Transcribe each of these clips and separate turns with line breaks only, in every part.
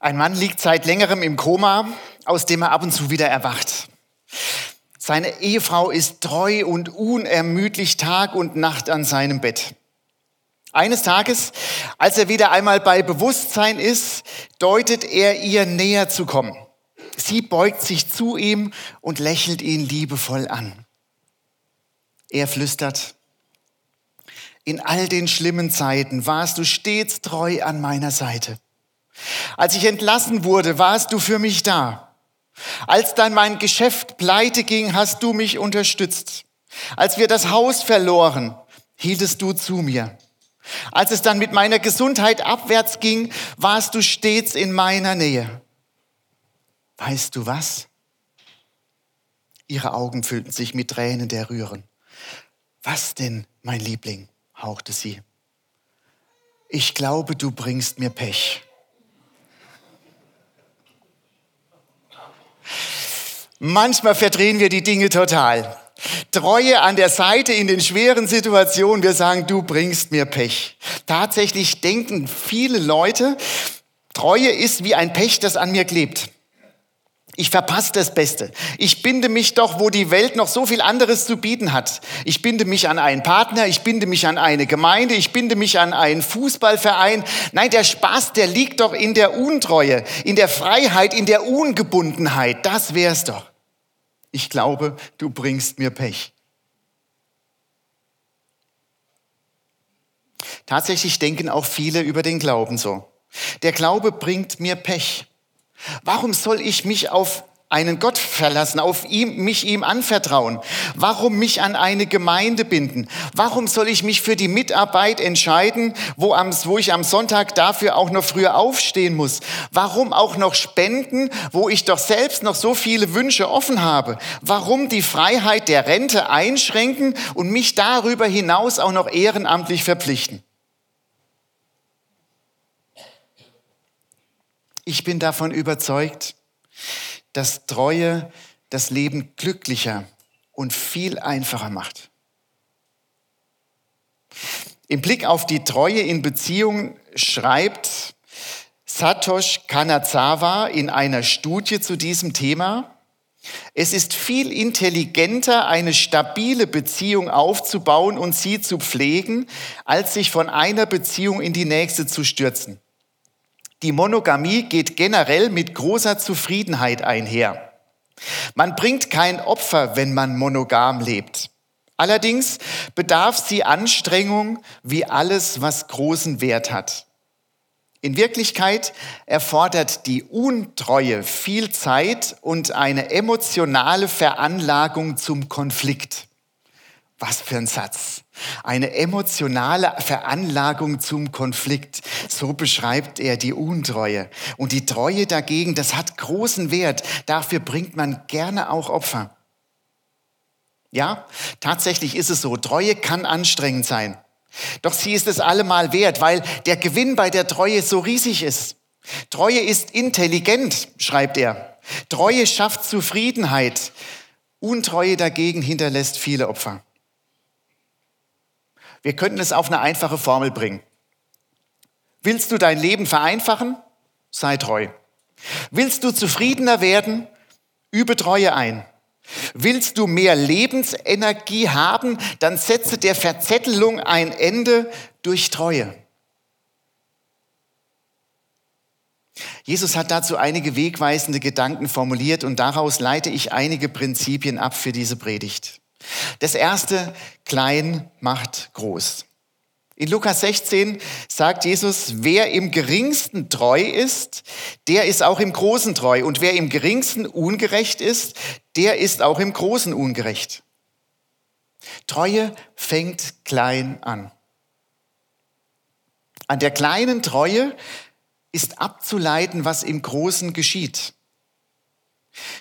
Ein Mann liegt seit längerem im Koma, aus dem er ab und zu wieder erwacht. Seine Ehefrau ist treu und unermüdlich Tag und Nacht an seinem Bett. Eines Tages, als er wieder einmal bei Bewusstsein ist, deutet er ihr näher zu kommen. Sie beugt sich zu ihm und lächelt ihn liebevoll an. Er flüstert, in all den schlimmen Zeiten warst du stets treu an meiner Seite. Als ich entlassen wurde, warst du für mich da. Als dann mein Geschäft pleite ging, hast du mich unterstützt. Als wir das Haus verloren, hieltest du zu mir. Als es dann mit meiner Gesundheit abwärts ging, warst du stets in meiner Nähe. Weißt du was? Ihre Augen füllten sich mit Tränen der Rühren. Was denn, mein Liebling? hauchte sie. Ich glaube, du bringst mir Pech. Manchmal verdrehen wir die Dinge total. Treue an der Seite in den schweren Situationen. Wir sagen, du bringst mir Pech. Tatsächlich denken viele Leute, Treue ist wie ein Pech, das an mir klebt. Ich verpasse das Beste. Ich binde mich doch, wo die Welt noch so viel anderes zu bieten hat. Ich binde mich an einen Partner, ich binde mich an eine Gemeinde, ich binde mich an einen Fußballverein. Nein, der Spaß, der liegt doch in der Untreue, in der Freiheit, in der Ungebundenheit. Das wär's doch. Ich glaube, du bringst mir Pech. Tatsächlich denken auch viele über den Glauben so. Der Glaube bringt mir Pech. Warum soll ich mich auf einen Gott verlassen, auf ihm, mich ihm anvertrauen? Warum mich an eine Gemeinde binden? Warum soll ich mich für die Mitarbeit entscheiden, wo, am, wo ich am Sonntag dafür auch noch früher aufstehen muss? Warum auch noch spenden, wo ich doch selbst noch so viele Wünsche offen habe? Warum die Freiheit der Rente einschränken und mich darüber hinaus auch noch ehrenamtlich verpflichten? Ich bin davon überzeugt, dass Treue das Leben glücklicher und viel einfacher macht. Im Blick auf die Treue in Beziehungen schreibt Satoshi Kanazawa in einer Studie zu diesem Thema, es ist viel intelligenter, eine stabile Beziehung aufzubauen und sie zu pflegen, als sich von einer Beziehung in die nächste zu stürzen. Die Monogamie geht generell mit großer Zufriedenheit einher. Man bringt kein Opfer, wenn man monogam lebt. Allerdings bedarf sie Anstrengung wie alles, was großen Wert hat. In Wirklichkeit erfordert die Untreue viel Zeit und eine emotionale Veranlagung zum Konflikt. Was für ein Satz. Eine emotionale Veranlagung zum Konflikt. So beschreibt er die Untreue. Und die Treue dagegen, das hat großen Wert. Dafür bringt man gerne auch Opfer. Ja, tatsächlich ist es so. Treue kann anstrengend sein. Doch sie ist es allemal wert, weil der Gewinn bei der Treue so riesig ist. Treue ist intelligent, schreibt er. Treue schafft Zufriedenheit. Untreue dagegen hinterlässt viele Opfer. Wir könnten es auf eine einfache Formel bringen. Willst du dein Leben vereinfachen? Sei treu. Willst du zufriedener werden? Übe Treue ein. Willst du mehr Lebensenergie haben? Dann setze der Verzettelung ein Ende durch Treue. Jesus hat dazu einige wegweisende Gedanken formuliert und daraus leite ich einige Prinzipien ab für diese Predigt. Das erste, klein macht groß. In Lukas 16 sagt Jesus, wer im geringsten treu ist, der ist auch im großen treu. Und wer im geringsten ungerecht ist, der ist auch im großen ungerecht. Treue fängt klein an. An der kleinen Treue ist abzuleiten, was im Großen geschieht.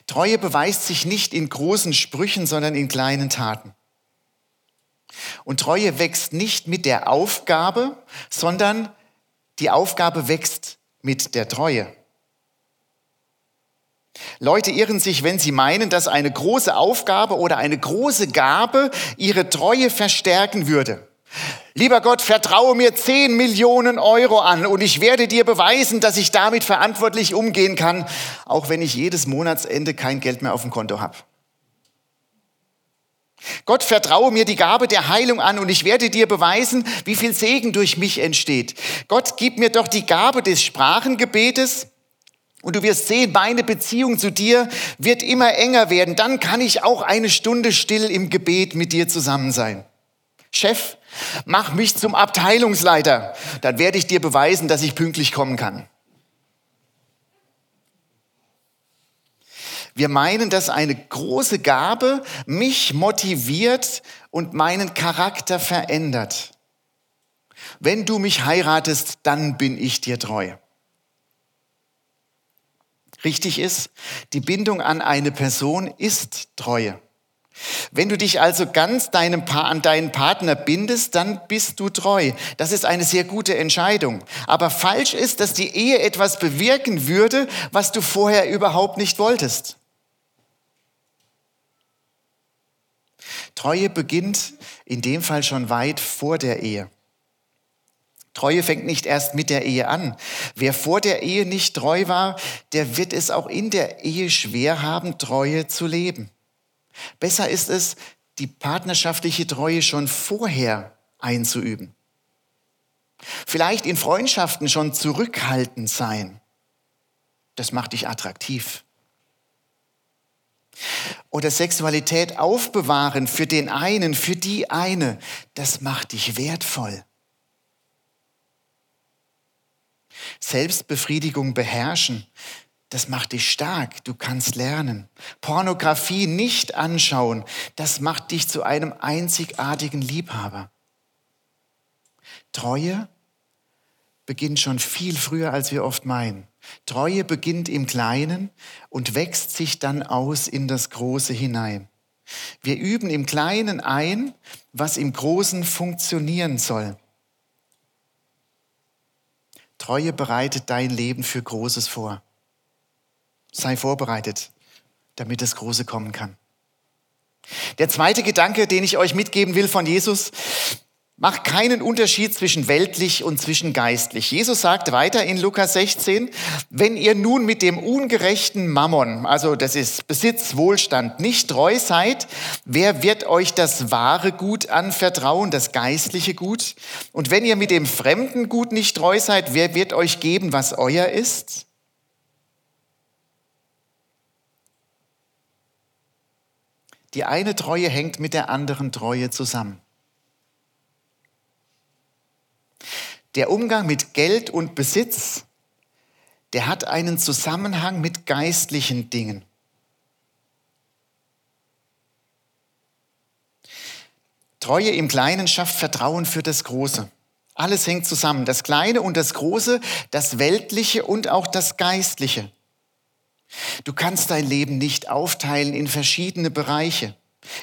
Treue beweist sich nicht in großen Sprüchen, sondern in kleinen Taten. Und Treue wächst nicht mit der Aufgabe, sondern die Aufgabe wächst mit der Treue. Leute irren sich, wenn sie meinen, dass eine große Aufgabe oder eine große Gabe ihre Treue verstärken würde. Lieber Gott, vertraue mir 10 Millionen Euro an und ich werde dir beweisen, dass ich damit verantwortlich umgehen kann, auch wenn ich jedes Monatsende kein Geld mehr auf dem Konto habe. Gott, vertraue mir die Gabe der Heilung an und ich werde dir beweisen, wie viel Segen durch mich entsteht. Gott, gib mir doch die Gabe des Sprachengebetes und du wirst sehen, meine Beziehung zu dir wird immer enger werden. Dann kann ich auch eine Stunde still im Gebet mit dir zusammen sein. Chef, mach mich zum Abteilungsleiter. Dann werde ich dir beweisen, dass ich pünktlich kommen kann. Wir meinen, dass eine große Gabe mich motiviert und meinen Charakter verändert. Wenn du mich heiratest, dann bin ich dir treu. Richtig ist, die Bindung an eine Person ist Treue. Wenn du dich also ganz deinem pa an deinen Partner bindest, dann bist du treu. Das ist eine sehr gute Entscheidung. Aber falsch ist, dass die Ehe etwas bewirken würde, was du vorher überhaupt nicht wolltest. Treue beginnt in dem Fall schon weit vor der Ehe. Treue fängt nicht erst mit der Ehe an. Wer vor der Ehe nicht treu war, der wird es auch in der Ehe schwer haben, Treue zu leben. Besser ist es, die partnerschaftliche Treue schon vorher einzuüben. Vielleicht in Freundschaften schon zurückhaltend sein. Das macht dich attraktiv. Oder Sexualität aufbewahren für den einen, für die eine, das macht dich wertvoll. Selbstbefriedigung beherrschen, das macht dich stark, du kannst lernen. Pornografie nicht anschauen, das macht dich zu einem einzigartigen Liebhaber. Treue beginnt schon viel früher, als wir oft meinen. Treue beginnt im Kleinen und wächst sich dann aus in das Große hinein. Wir üben im Kleinen ein, was im Großen funktionieren soll. Treue bereitet dein Leben für Großes vor. Sei vorbereitet, damit das Große kommen kann. Der zweite Gedanke, den ich euch mitgeben will von Jesus, Mach keinen Unterschied zwischen weltlich und zwischen geistlich. Jesus sagt weiter in Lukas 16, wenn ihr nun mit dem ungerechten Mammon, also das ist Besitz, Wohlstand, nicht treu seid, wer wird euch das wahre Gut anvertrauen, das geistliche Gut? Und wenn ihr mit dem fremden Gut nicht treu seid, wer wird euch geben, was euer ist? Die eine Treue hängt mit der anderen Treue zusammen. Der Umgang mit Geld und Besitz, der hat einen Zusammenhang mit geistlichen Dingen. Treue im Kleinen schafft Vertrauen für das Große. Alles hängt zusammen. Das Kleine und das Große, das Weltliche und auch das Geistliche. Du kannst dein Leben nicht aufteilen in verschiedene Bereiche.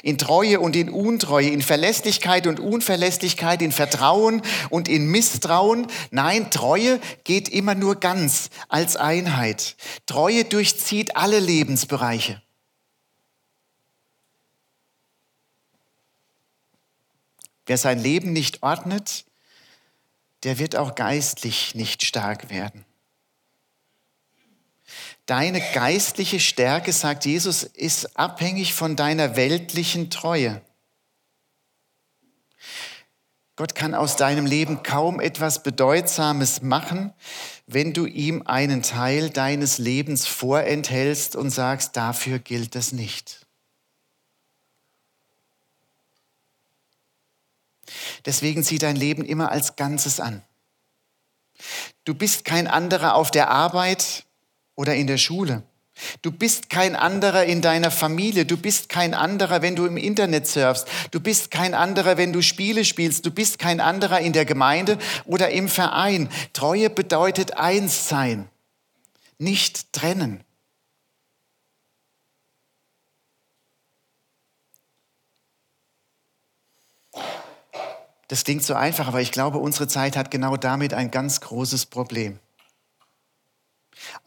In Treue und in Untreue, in Verlässlichkeit und Unverlässlichkeit, in Vertrauen und in Misstrauen. Nein, Treue geht immer nur ganz als Einheit. Treue durchzieht alle Lebensbereiche. Wer sein Leben nicht ordnet, der wird auch geistlich nicht stark werden. Deine geistliche Stärke, sagt Jesus, ist abhängig von deiner weltlichen Treue. Gott kann aus deinem Leben kaum etwas Bedeutsames machen, wenn du ihm einen Teil deines Lebens vorenthältst und sagst, dafür gilt das nicht. Deswegen sieh dein Leben immer als Ganzes an. Du bist kein anderer auf der Arbeit, oder in der Schule. Du bist kein anderer in deiner Familie. Du bist kein anderer, wenn du im Internet surfst. Du bist kein anderer, wenn du Spiele spielst. Du bist kein anderer in der Gemeinde oder im Verein. Treue bedeutet eins sein, nicht trennen. Das klingt so einfach, aber ich glaube, unsere Zeit hat genau damit ein ganz großes Problem.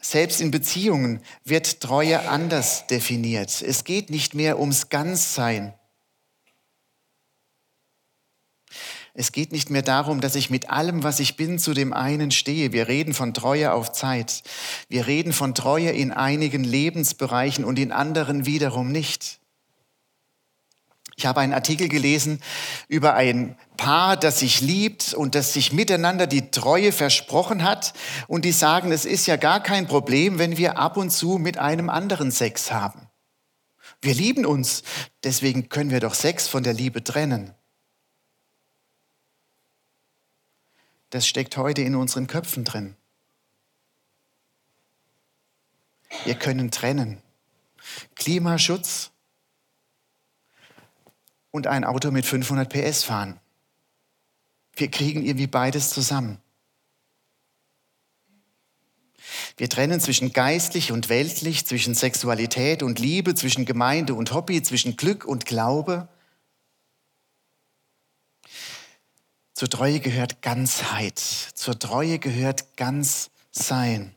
Selbst in Beziehungen wird Treue anders definiert. Es geht nicht mehr ums Ganzsein. Es geht nicht mehr darum, dass ich mit allem, was ich bin, zu dem einen stehe. Wir reden von Treue auf Zeit. Wir reden von Treue in einigen Lebensbereichen und in anderen wiederum nicht. Ich habe einen Artikel gelesen über ein Paar, das sich liebt und das sich miteinander die Treue versprochen hat. Und die sagen, es ist ja gar kein Problem, wenn wir ab und zu mit einem anderen Sex haben. Wir lieben uns, deswegen können wir doch Sex von der Liebe trennen. Das steckt heute in unseren Köpfen drin. Wir können trennen. Klimaschutz und ein Auto mit 500 PS fahren. Wir kriegen irgendwie beides zusammen. Wir trennen zwischen geistlich und weltlich, zwischen Sexualität und Liebe, zwischen Gemeinde und Hobby, zwischen Glück und Glaube. Zur Treue gehört Ganzheit. Zur Treue gehört ganz sein.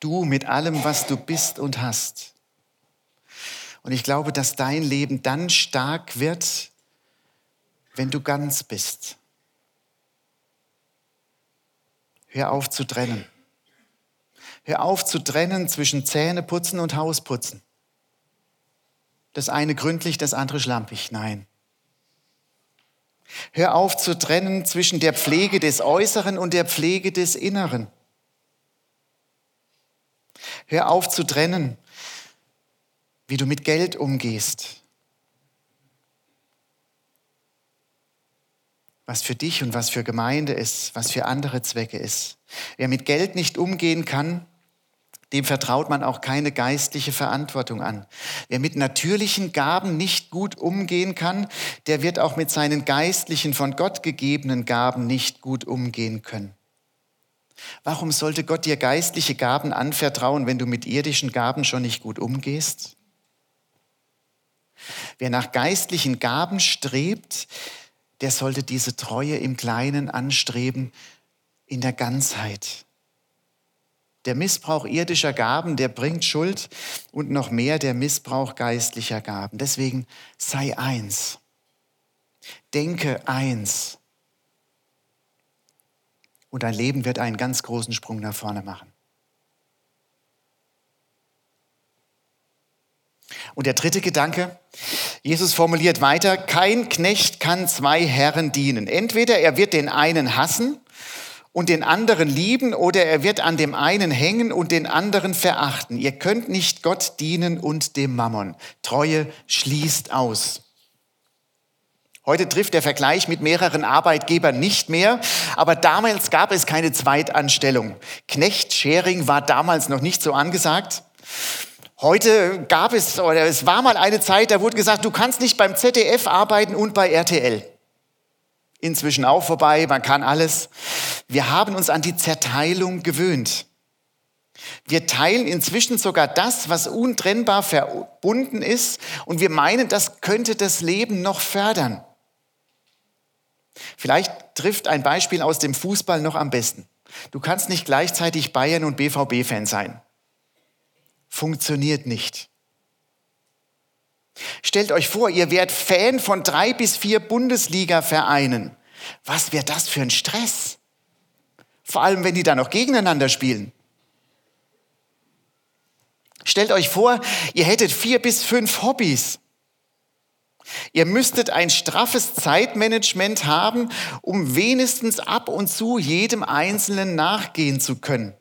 Du mit allem, was du bist und hast. Und ich glaube, dass dein Leben dann stark wird, wenn du ganz bist. Hör auf zu trennen. Hör auf zu trennen zwischen Zähneputzen und Hausputzen. Das eine gründlich, das andere schlampig. Nein. Hör auf zu trennen zwischen der Pflege des Äußeren und der Pflege des Inneren. Hör auf zu trennen wie du mit Geld umgehst, was für dich und was für Gemeinde ist, was für andere Zwecke ist. Wer mit Geld nicht umgehen kann, dem vertraut man auch keine geistliche Verantwortung an. Wer mit natürlichen Gaben nicht gut umgehen kann, der wird auch mit seinen geistlichen, von Gott gegebenen Gaben nicht gut umgehen können. Warum sollte Gott dir geistliche Gaben anvertrauen, wenn du mit irdischen Gaben schon nicht gut umgehst? Wer nach geistlichen Gaben strebt, der sollte diese Treue im Kleinen anstreben, in der Ganzheit. Der Missbrauch irdischer Gaben, der bringt Schuld und noch mehr der Missbrauch geistlicher Gaben. Deswegen sei eins. Denke eins. Und dein Leben wird einen ganz großen Sprung nach vorne machen. Und der dritte Gedanke, Jesus formuliert weiter, kein Knecht kann zwei Herren dienen. Entweder er wird den einen hassen und den anderen lieben oder er wird an dem einen hängen und den anderen verachten. Ihr könnt nicht Gott dienen und dem Mammon. Treue schließt aus. Heute trifft der Vergleich mit mehreren Arbeitgebern nicht mehr, aber damals gab es keine Zweitanstellung. Knecht-Sharing war damals noch nicht so angesagt. Heute gab es, oder es war mal eine Zeit, da wurde gesagt, du kannst nicht beim ZDF arbeiten und bei RTL. Inzwischen auch vorbei, man kann alles. Wir haben uns an die Zerteilung gewöhnt. Wir teilen inzwischen sogar das, was untrennbar verbunden ist, und wir meinen, das könnte das Leben noch fördern. Vielleicht trifft ein Beispiel aus dem Fußball noch am besten. Du kannst nicht gleichzeitig Bayern und BVB-Fan sein funktioniert nicht. Stellt euch vor, ihr wärt Fan von drei bis vier Bundesliga-Vereinen. Was wäre das für ein Stress? Vor allem, wenn die da noch gegeneinander spielen. Stellt euch vor, ihr hättet vier bis fünf Hobbys. Ihr müsstet ein straffes Zeitmanagement haben, um wenigstens ab und zu jedem Einzelnen nachgehen zu können.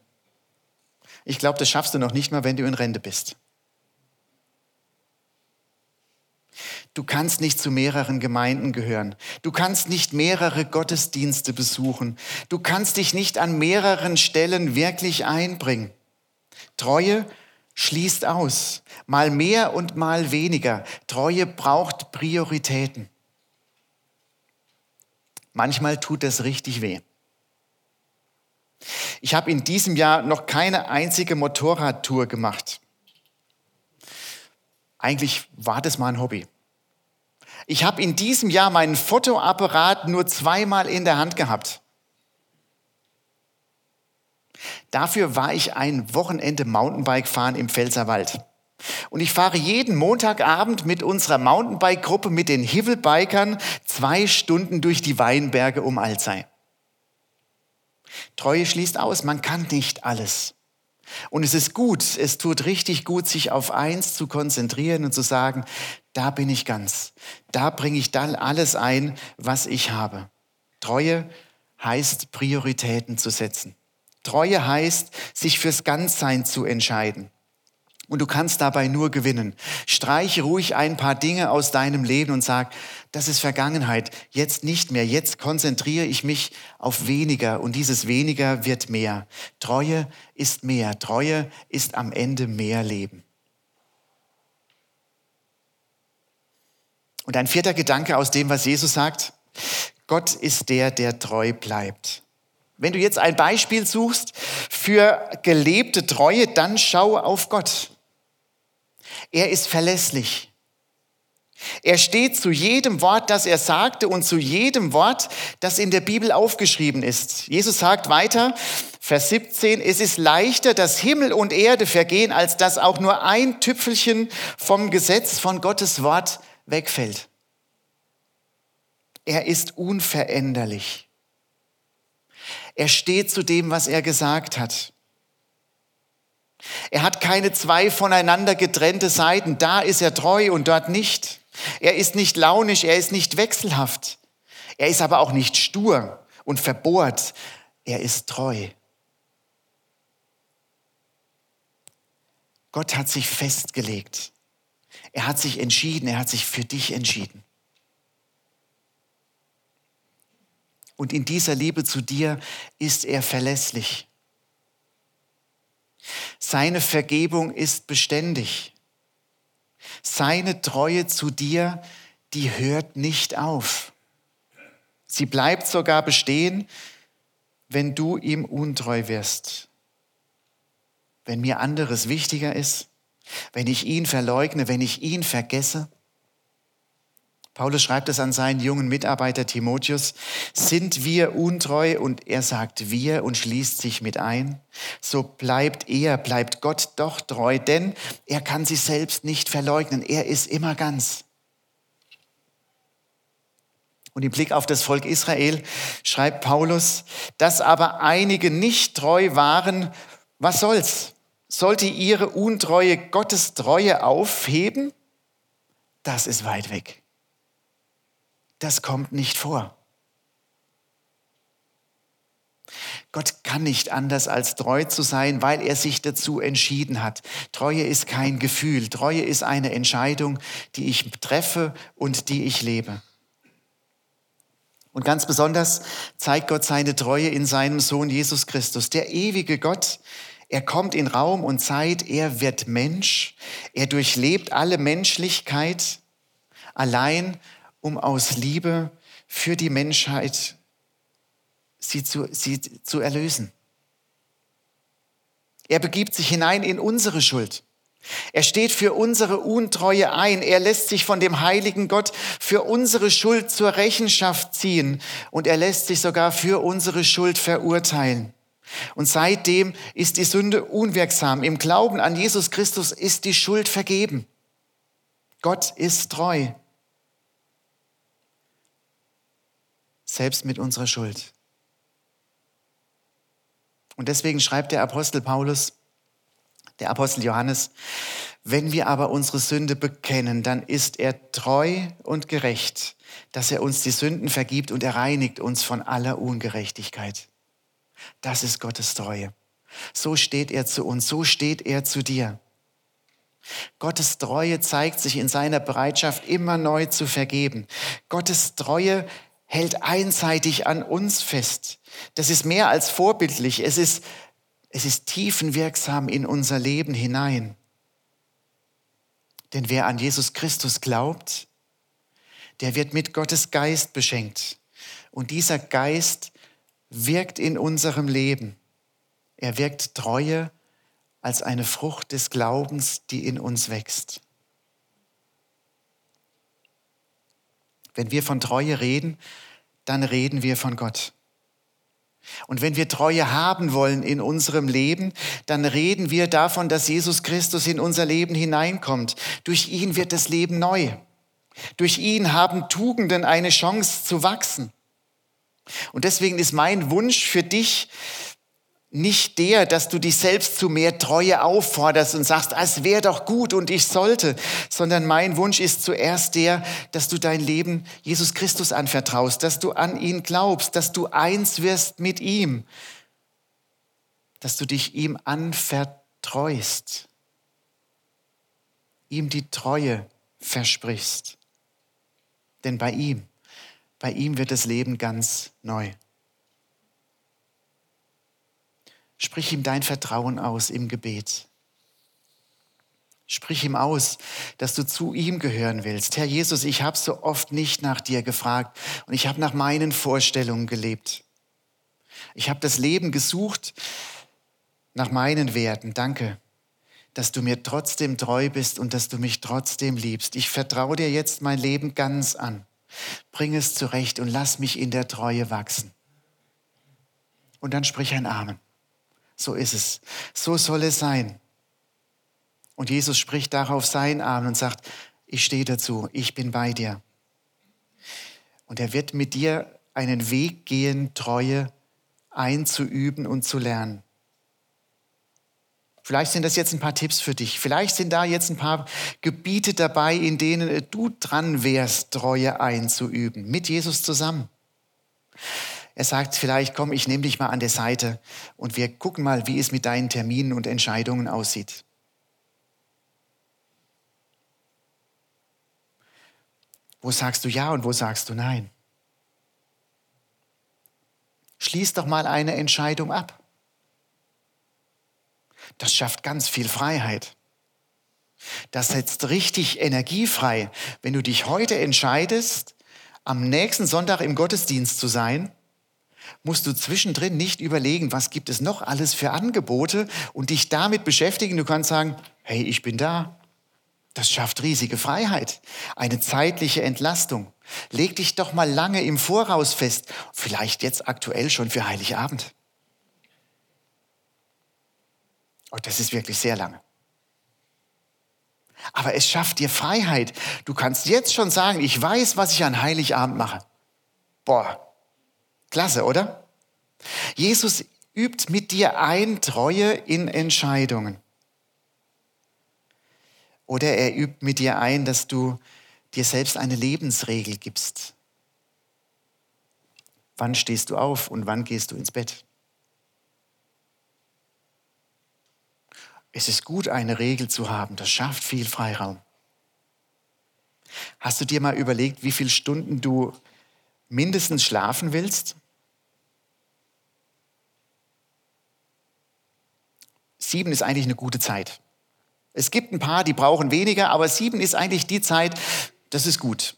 Ich glaube, das schaffst du noch nicht mal, wenn du in Rente bist. Du kannst nicht zu mehreren Gemeinden gehören. Du kannst nicht mehrere Gottesdienste besuchen. Du kannst dich nicht an mehreren Stellen wirklich einbringen. Treue schließt aus. Mal mehr und mal weniger. Treue braucht Prioritäten. Manchmal tut es richtig weh. Ich habe in diesem Jahr noch keine einzige Motorradtour gemacht. Eigentlich war das mal ein Hobby. Ich habe in diesem Jahr meinen Fotoapparat nur zweimal in der Hand gehabt. Dafür war ich ein Wochenende Mountainbike fahren im Pfälzerwald. Und ich fahre jeden Montagabend mit unserer Mountainbike-Gruppe, mit den Hivelbikern, zwei Stunden durch die Weinberge um Alzey. Treue schließt aus, man kann nicht alles. Und es ist gut, es tut richtig gut, sich auf eins zu konzentrieren und zu sagen, da bin ich ganz. Da bringe ich dann alles ein, was ich habe. Treue heißt, Prioritäten zu setzen. Treue heißt, sich fürs Ganzsein zu entscheiden. Und du kannst dabei nur gewinnen. Streiche ruhig ein paar Dinge aus deinem Leben und sag, das ist Vergangenheit, jetzt nicht mehr, jetzt konzentriere ich mich auf weniger und dieses weniger wird mehr. Treue ist mehr, Treue ist am Ende mehr Leben. Und ein vierter Gedanke aus dem, was Jesus sagt, Gott ist der, der treu bleibt. Wenn du jetzt ein Beispiel suchst für gelebte Treue, dann schau auf Gott. Er ist verlässlich. Er steht zu jedem Wort, das er sagte und zu jedem Wort, das in der Bibel aufgeschrieben ist. Jesus sagt weiter, Vers 17, es ist leichter, dass Himmel und Erde vergehen, als dass auch nur ein Tüpfelchen vom Gesetz von Gottes Wort wegfällt. Er ist unveränderlich. Er steht zu dem, was er gesagt hat. Er hat keine zwei voneinander getrennte Seiten. Da ist er treu und dort nicht. Er ist nicht launisch, er ist nicht wechselhaft. Er ist aber auch nicht stur und verbohrt. Er ist treu. Gott hat sich festgelegt. Er hat sich entschieden, er hat sich für dich entschieden. Und in dieser Liebe zu dir ist er verlässlich. Seine Vergebung ist beständig. Seine Treue zu dir, die hört nicht auf. Sie bleibt sogar bestehen, wenn du ihm untreu wirst. Wenn mir anderes wichtiger ist, wenn ich ihn verleugne, wenn ich ihn vergesse. Paulus schreibt es an seinen jungen Mitarbeiter Timotheus, sind wir untreu und er sagt wir und schließt sich mit ein, so bleibt er, bleibt Gott doch treu, denn er kann sich selbst nicht verleugnen, er ist immer ganz. Und im Blick auf das Volk Israel schreibt Paulus, dass aber einige nicht treu waren, was soll's? Sollte ihre Untreue Gottes Treue aufheben? Das ist weit weg das kommt nicht vor. Gott kann nicht anders als treu zu sein, weil er sich dazu entschieden hat. Treue ist kein Gefühl, Treue ist eine Entscheidung, die ich treffe und die ich lebe. Und ganz besonders zeigt Gott seine Treue in seinem Sohn Jesus Christus, der ewige Gott. Er kommt in Raum und Zeit, er wird Mensch, er durchlebt alle Menschlichkeit allein um aus Liebe für die Menschheit sie zu, sie zu erlösen. Er begibt sich hinein in unsere Schuld. Er steht für unsere Untreue ein. Er lässt sich von dem heiligen Gott für unsere Schuld zur Rechenschaft ziehen und er lässt sich sogar für unsere Schuld verurteilen. Und seitdem ist die Sünde unwirksam. Im Glauben an Jesus Christus ist die Schuld vergeben. Gott ist treu. Selbst mit unserer Schuld. Und deswegen schreibt der Apostel Paulus, der Apostel Johannes, wenn wir aber unsere Sünde bekennen, dann ist er treu und gerecht, dass er uns die Sünden vergibt und er reinigt uns von aller Ungerechtigkeit. Das ist Gottes Treue. So steht er zu uns, so steht er zu dir. Gottes Treue zeigt sich in seiner Bereitschaft, immer neu zu vergeben. Gottes Treue hält einseitig an uns fest. Das ist mehr als vorbildlich. Es ist, es ist tiefenwirksam in unser Leben hinein. Denn wer an Jesus Christus glaubt, der wird mit Gottes Geist beschenkt. Und dieser Geist wirkt in unserem Leben. Er wirkt Treue als eine Frucht des Glaubens, die in uns wächst. Wenn wir von Treue reden, dann reden wir von Gott. Und wenn wir Treue haben wollen in unserem Leben, dann reden wir davon, dass Jesus Christus in unser Leben hineinkommt. Durch ihn wird das Leben neu. Durch ihn haben Tugenden eine Chance zu wachsen. Und deswegen ist mein Wunsch für dich nicht der, dass du dich selbst zu mehr Treue aufforderst und sagst, es wäre doch gut und ich sollte, sondern mein Wunsch ist zuerst der, dass du dein Leben Jesus Christus anvertraust, dass du an ihn glaubst, dass du eins wirst mit ihm, dass du dich ihm anvertreust, ihm die Treue versprichst. Denn bei ihm, bei ihm wird das Leben ganz neu. Sprich ihm dein Vertrauen aus im Gebet. Sprich ihm aus, dass du zu ihm gehören willst. Herr Jesus, ich habe so oft nicht nach dir gefragt und ich habe nach meinen Vorstellungen gelebt. Ich habe das Leben gesucht nach meinen Werten. Danke, dass du mir trotzdem treu bist und dass du mich trotzdem liebst. Ich vertraue dir jetzt mein Leben ganz an. Bring es zurecht und lass mich in der Treue wachsen. Und dann sprich ein Amen. So ist es. So soll es sein. Und Jesus spricht darauf sein Arm und sagt, ich stehe dazu, ich bin bei dir. Und er wird mit dir einen Weg gehen, Treue einzuüben und zu lernen. Vielleicht sind das jetzt ein paar Tipps für dich. Vielleicht sind da jetzt ein paar Gebiete dabei, in denen du dran wärst, Treue einzuüben, mit Jesus zusammen. Er sagt vielleicht, komm, ich nehme dich mal an der Seite und wir gucken mal, wie es mit deinen Terminen und Entscheidungen aussieht. Wo sagst du ja und wo sagst du nein? Schließ doch mal eine Entscheidung ab. Das schafft ganz viel Freiheit. Das setzt richtig Energie frei, wenn du dich heute entscheidest, am nächsten Sonntag im Gottesdienst zu sein musst du zwischendrin nicht überlegen, was gibt es noch alles für Angebote und dich damit beschäftigen. Du kannst sagen, hey, ich bin da. Das schafft riesige Freiheit, eine zeitliche Entlastung. Leg dich doch mal lange im Voraus fest, vielleicht jetzt aktuell schon für Heiligabend. Oh, das ist wirklich sehr lange. Aber es schafft dir Freiheit. Du kannst jetzt schon sagen, ich weiß, was ich an Heiligabend mache. Boah, Klasse, oder? Jesus übt mit dir ein Treue in Entscheidungen. Oder er übt mit dir ein, dass du dir selbst eine Lebensregel gibst. Wann stehst du auf und wann gehst du ins Bett? Es ist gut, eine Regel zu haben. Das schafft viel Freiraum. Hast du dir mal überlegt, wie viele Stunden du mindestens schlafen willst? Sieben ist eigentlich eine gute Zeit. Es gibt ein paar, die brauchen weniger, aber sieben ist eigentlich die Zeit, das ist gut.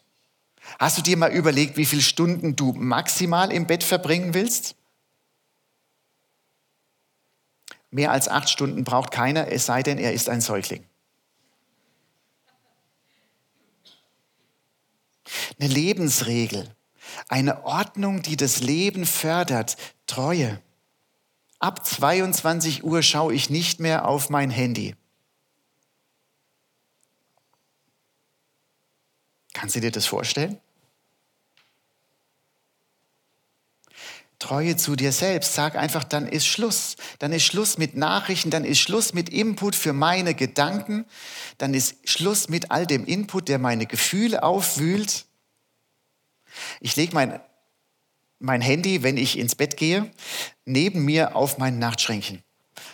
Hast du dir mal überlegt, wie viele Stunden du maximal im Bett verbringen willst? Mehr als acht Stunden braucht keiner, es sei denn, er ist ein Säugling. Eine Lebensregel, eine Ordnung, die das Leben fördert, Treue. Ab 22 Uhr schaue ich nicht mehr auf mein Handy. Kannst du dir das vorstellen? Treue zu dir selbst. Sag einfach, dann ist Schluss. Dann ist Schluss mit Nachrichten, dann ist Schluss mit Input für meine Gedanken, dann ist Schluss mit all dem Input, der meine Gefühle aufwühlt. Ich lege mein mein Handy, wenn ich ins Bett gehe, neben mir auf mein Nachtschränkchen.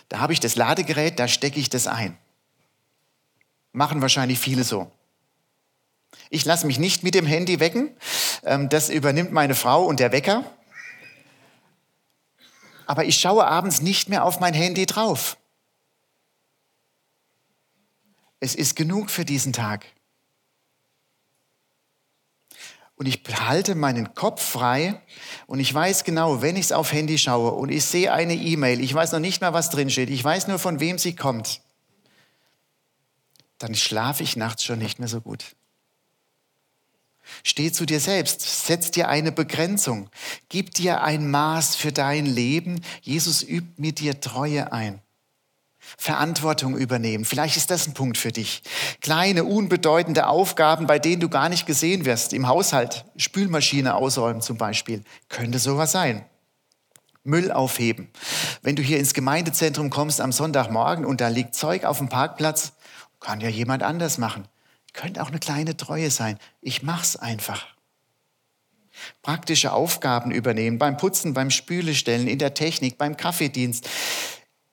Da habe ich das Ladegerät, da stecke ich das ein. Machen wahrscheinlich viele so. Ich lasse mich nicht mit dem Handy wecken. Ähm, das übernimmt meine Frau und der Wecker. Aber ich schaue abends nicht mehr auf mein Handy drauf. Es ist genug für diesen Tag und ich halte meinen Kopf frei und ich weiß genau, wenn ich es auf Handy schaue und ich sehe eine E-Mail, ich weiß noch nicht mal, was drin steht, ich weiß nur, von wem sie kommt, dann schlafe ich nachts schon nicht mehr so gut. Steh zu dir selbst, setz dir eine Begrenzung, gib dir ein Maß für dein Leben. Jesus übt mit dir Treue ein. Verantwortung übernehmen. Vielleicht ist das ein Punkt für dich. Kleine, unbedeutende Aufgaben, bei denen du gar nicht gesehen wirst. Im Haushalt, Spülmaschine ausräumen zum Beispiel. Könnte sowas sein. Müll aufheben. Wenn du hier ins Gemeindezentrum kommst am Sonntagmorgen und da liegt Zeug auf dem Parkplatz, kann ja jemand anders machen. Könnte auch eine kleine Treue sein. Ich mach's einfach. Praktische Aufgaben übernehmen, beim Putzen, beim Spülestellen, in der Technik, beim Kaffeedienst,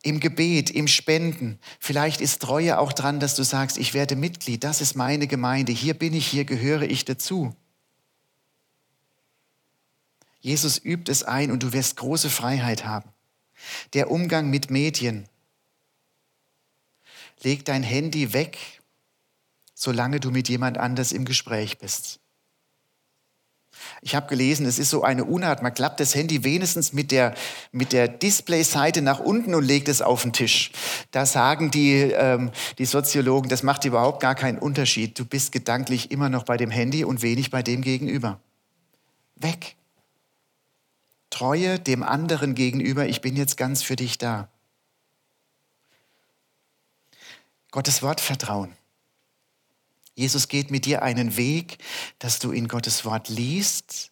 im Gebet, im Spenden. Vielleicht ist Treue auch dran, dass du sagst, ich werde Mitglied, das ist meine Gemeinde, hier bin ich, hier gehöre ich dazu. Jesus übt es ein und du wirst große Freiheit haben. Der Umgang mit Medien. Leg dein Handy weg, solange du mit jemand anders im Gespräch bist. Ich habe gelesen, es ist so eine Unart. Man klappt das Handy wenigstens mit der, mit der Displayseite nach unten und legt es auf den Tisch. Da sagen die, ähm, die Soziologen, das macht überhaupt gar keinen Unterschied. Du bist gedanklich immer noch bei dem Handy und wenig bei dem Gegenüber. Weg. Treue dem anderen gegenüber, ich bin jetzt ganz für dich da. Gottes Wort vertrauen. Jesus geht mit dir einen Weg, dass du in Gottes Wort liest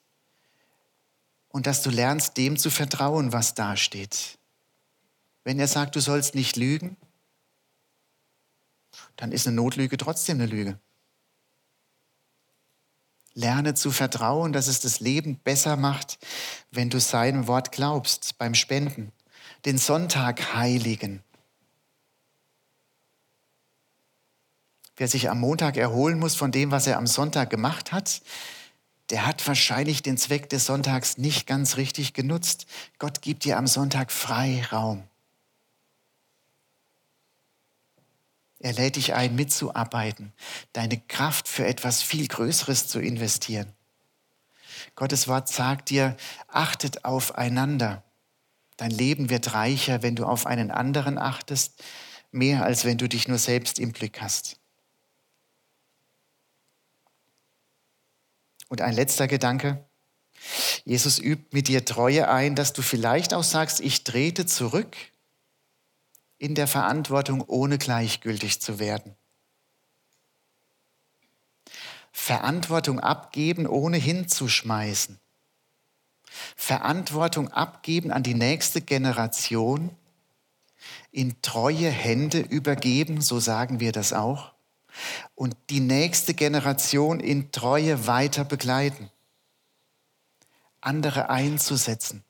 und dass du lernst, dem zu vertrauen, was da steht. Wenn er sagt, du sollst nicht lügen, dann ist eine Notlüge trotzdem eine Lüge. Lerne zu vertrauen, dass es das Leben besser macht, wenn du seinem Wort glaubst beim Spenden. Den Sonntag heiligen. Wer sich am Montag erholen muss von dem, was er am Sonntag gemacht hat, der hat wahrscheinlich den Zweck des Sonntags nicht ganz richtig genutzt. Gott gibt dir am Sonntag Freiraum. Er lädt dich ein, mitzuarbeiten, deine Kraft für etwas viel Größeres zu investieren. Gottes Wort sagt dir, achtet aufeinander. Dein Leben wird reicher, wenn du auf einen anderen achtest, mehr als wenn du dich nur selbst im Blick hast. Und ein letzter Gedanke. Jesus übt mit dir Treue ein, dass du vielleicht auch sagst, ich trete zurück in der Verantwortung, ohne gleichgültig zu werden. Verantwortung abgeben, ohne hinzuschmeißen. Verantwortung abgeben an die nächste Generation, in treue Hände übergeben, so sagen wir das auch und die nächste Generation in Treue weiter begleiten. Andere einzusetzen.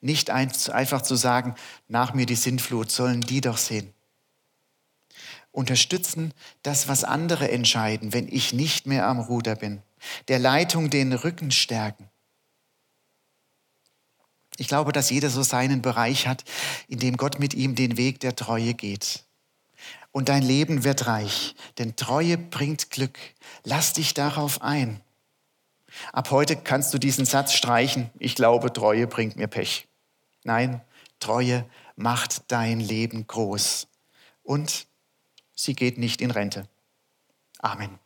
Nicht einfach zu sagen, nach mir die Sintflut, sollen die doch sehen. Unterstützen das, was andere entscheiden, wenn ich nicht mehr am Ruder bin. Der Leitung den Rücken stärken. Ich glaube, dass jeder so seinen Bereich hat, in dem Gott mit ihm den Weg der Treue geht und dein Leben wird reich, denn Treue bringt Glück. Lass dich darauf ein. Ab heute kannst du diesen Satz streichen, ich glaube, Treue bringt mir Pech. Nein, Treue macht dein Leben groß und sie geht nicht in Rente. Amen.